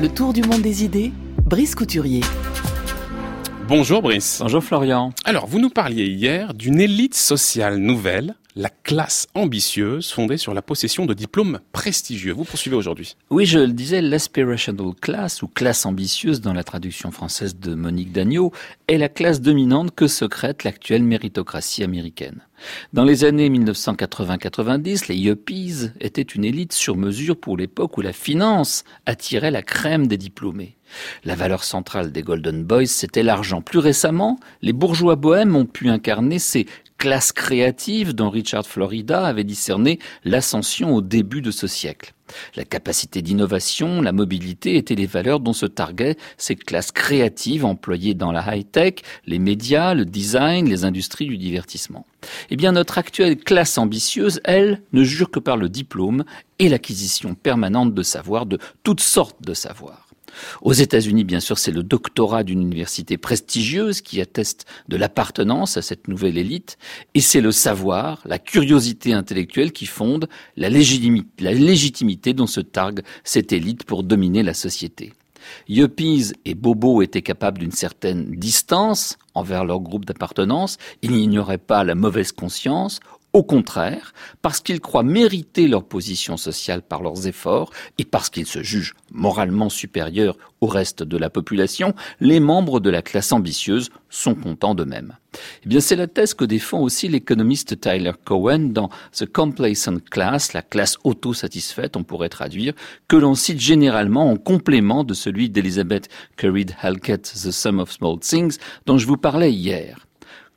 Le tour du monde des idées, Brice Couturier. Bonjour Brice. Bonjour Florian. Alors, vous nous parliez hier d'une élite sociale nouvelle, la classe ambitieuse fondée sur la possession de diplômes prestigieux. Vous poursuivez aujourd'hui. Oui, je le disais, l'aspirational class, ou classe ambitieuse dans la traduction française de Monique Dagneau, est la classe dominante que secrète l'actuelle méritocratie américaine. Dans les années 1980-90, les yuppies étaient une élite sur mesure pour l'époque où la finance attirait la crème des diplômés. La valeur centrale des Golden Boys, c'était l'argent. Plus récemment, les bourgeois bohèmes ont pu incarner ces classes créatives dont Richard Florida avait discerné l'ascension au début de ce siècle. La capacité d'innovation, la mobilité étaient les valeurs dont se targuaient ces classes créatives employées dans la high-tech, les médias, le design, les industries du divertissement. Eh bien, notre actuelle classe ambitieuse, elle, ne jure que par le diplôme et l'acquisition permanente de savoir, de toutes sortes de savoirs. Aux États-Unis, bien sûr, c'est le doctorat d'une université prestigieuse qui atteste de l'appartenance à cette nouvelle élite, et c'est le savoir, la curiosité intellectuelle qui fonde la légitimité, dont se targue cette élite pour dominer la société. Yuppies et Bobo étaient capables d'une certaine distance envers leur groupe d'appartenance, ils n'ignoraient pas la mauvaise conscience, au contraire, parce qu'ils croient mériter leur position sociale par leurs efforts et parce qu'ils se jugent moralement supérieurs au reste de la population, les membres de la classe ambitieuse sont contents d'eux-mêmes. Eh bien, c'est la thèse que défend aussi l'économiste Tyler Cowen dans The Complacent Class, la classe auto-satisfaite, on pourrait traduire, que l'on cite généralement en complément de celui d'Elizabeth Currid Halkett, The Sum of Small Things, dont je vous parlais hier.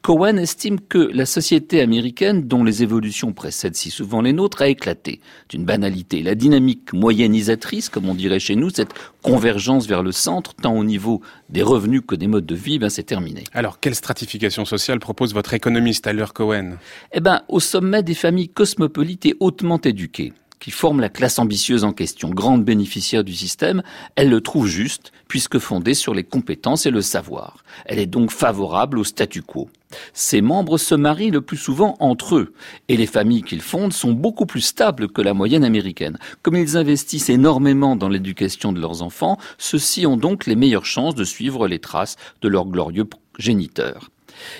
Cohen estime que la société américaine, dont les évolutions précèdent si souvent les nôtres, a éclaté d'une banalité. La dynamique moyennisatrice, comme on dirait chez nous, cette convergence vers le centre, tant au niveau des revenus que des modes de vie, ben c'est terminé. Alors, quelle stratification sociale propose votre économiste Tyler Cohen? Eh ben, au sommet des familles cosmopolites et hautement éduquées qui forment la classe ambitieuse en question, grande bénéficiaire du système, elle le trouve juste, puisque fondée sur les compétences et le savoir. Elle est donc favorable au statu quo. Ses membres se marient le plus souvent entre eux, et les familles qu'ils fondent sont beaucoup plus stables que la moyenne américaine. Comme ils investissent énormément dans l'éducation de leurs enfants, ceux-ci ont donc les meilleures chances de suivre les traces de leurs glorieux géniteurs.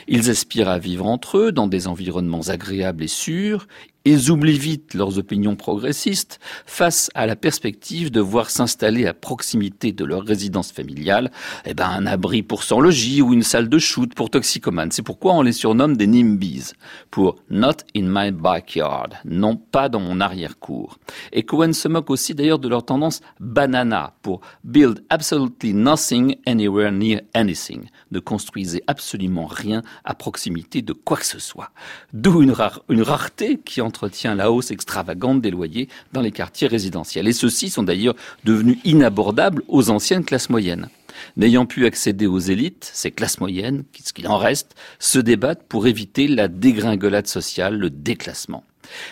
Ils aspirent à vivre entre eux dans des environnements agréables et sûrs. Ils oublient vite leurs opinions progressistes face à la perspective de voir s'installer à proximité de leur résidence familiale eh ben, un abri pour sans-logis ou une salle de shoot pour toxicomanes. C'est pourquoi on les surnomme des NIMBYs, pour Not in my backyard, non pas dans mon arrière-cour. Et Cohen se moque aussi d'ailleurs de leur tendance banana, pour Build absolutely nothing anywhere near anything, ne construisez absolument rien à proximité de quoi que ce soit. D'où une, une rareté qui en entretient la hausse extravagante des loyers dans les quartiers résidentiels. Et ceux-ci sont d'ailleurs devenus inabordables aux anciennes classes moyennes. N'ayant pu accéder aux élites, ces classes moyennes, ce qu'il en reste, se débattent pour éviter la dégringolade sociale, le déclassement.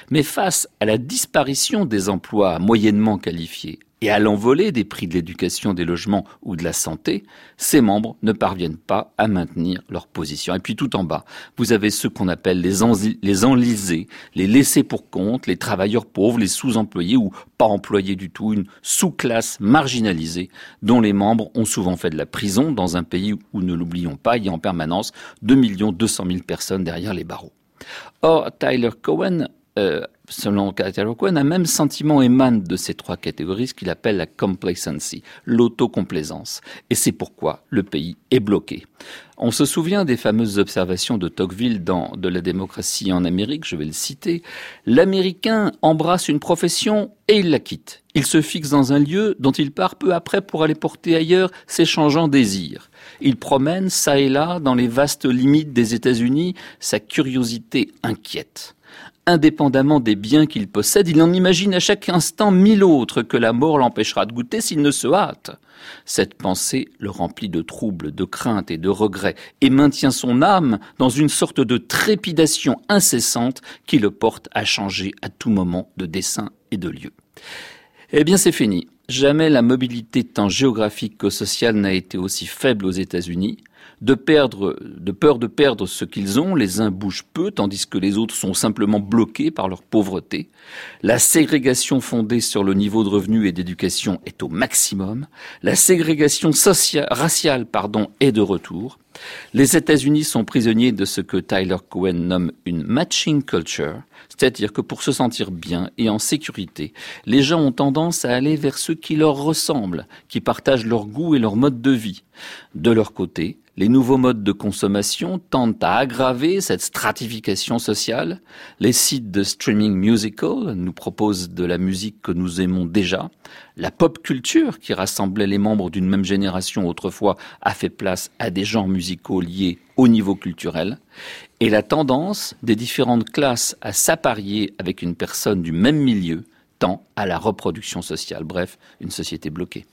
Mais face à la disparition des emplois moyennement qualifiés et à l'envolée des prix de l'éducation, des logements ou de la santé, ces membres ne parviennent pas à maintenir leur position. Et puis tout en bas, vous avez ceux qu'on appelle les, les enlisés, les laissés pour compte, les travailleurs pauvres, les sous-employés ou pas employés du tout, une sous-classe marginalisée dont les membres ont souvent fait de la prison dans un pays où, ne l'oublions pas, il y a en permanence 2 200 000 personnes derrière les barreaux. Or, Tyler Cohen euh, selon Cohen, un même sentiment émane de ces trois catégories, ce qu'il appelle la complacency, l'autocomplaisance. Et c'est pourquoi le pays est bloqué. On se souvient des fameuses observations de Tocqueville dans De la démocratie en Amérique, je vais le citer. L'Américain embrasse une profession et il la quitte. Il se fixe dans un lieu dont il part peu après pour aller porter ailleurs ses changeants désirs. Il promène ça et là dans les vastes limites des États-Unis sa curiosité inquiète indépendamment des biens qu'il possède, il en imagine à chaque instant mille autres que la mort l'empêchera de goûter s'il ne se hâte. Cette pensée le remplit de troubles, de craintes et de regrets, et maintient son âme dans une sorte de trépidation incessante qui le porte à changer à tout moment de dessin et de lieu. Eh bien, c'est fini. Jamais la mobilité tant géographique que sociale n'a été aussi faible aux États-Unis. De, perdre, de peur de perdre ce qu'ils ont, les uns bougent peu, tandis que les autres sont simplement bloqués par leur pauvreté. La ségrégation fondée sur le niveau de revenu et d'éducation est au maximum. La ségrégation raciale pardon, est de retour. Les États-Unis sont prisonniers de ce que Tyler Cohen nomme une matching culture, c'est-à-dire que pour se sentir bien et en sécurité, les gens ont tendance à aller vers ceux qui leur ressemblent, qui partagent leur goût et leur mode de vie. De leur côté, les nouveaux modes de consommation tendent à aggraver cette stratification sociale. Les sites de streaming musical nous proposent de la musique que nous aimons déjà. La pop culture, qui rassemblait les membres d'une même génération autrefois, a fait place à des genres musicaux liés au niveau culturel. Et la tendance des différentes classes à s'apparier avec une personne du même milieu tend à la reproduction sociale. Bref, une société bloquée.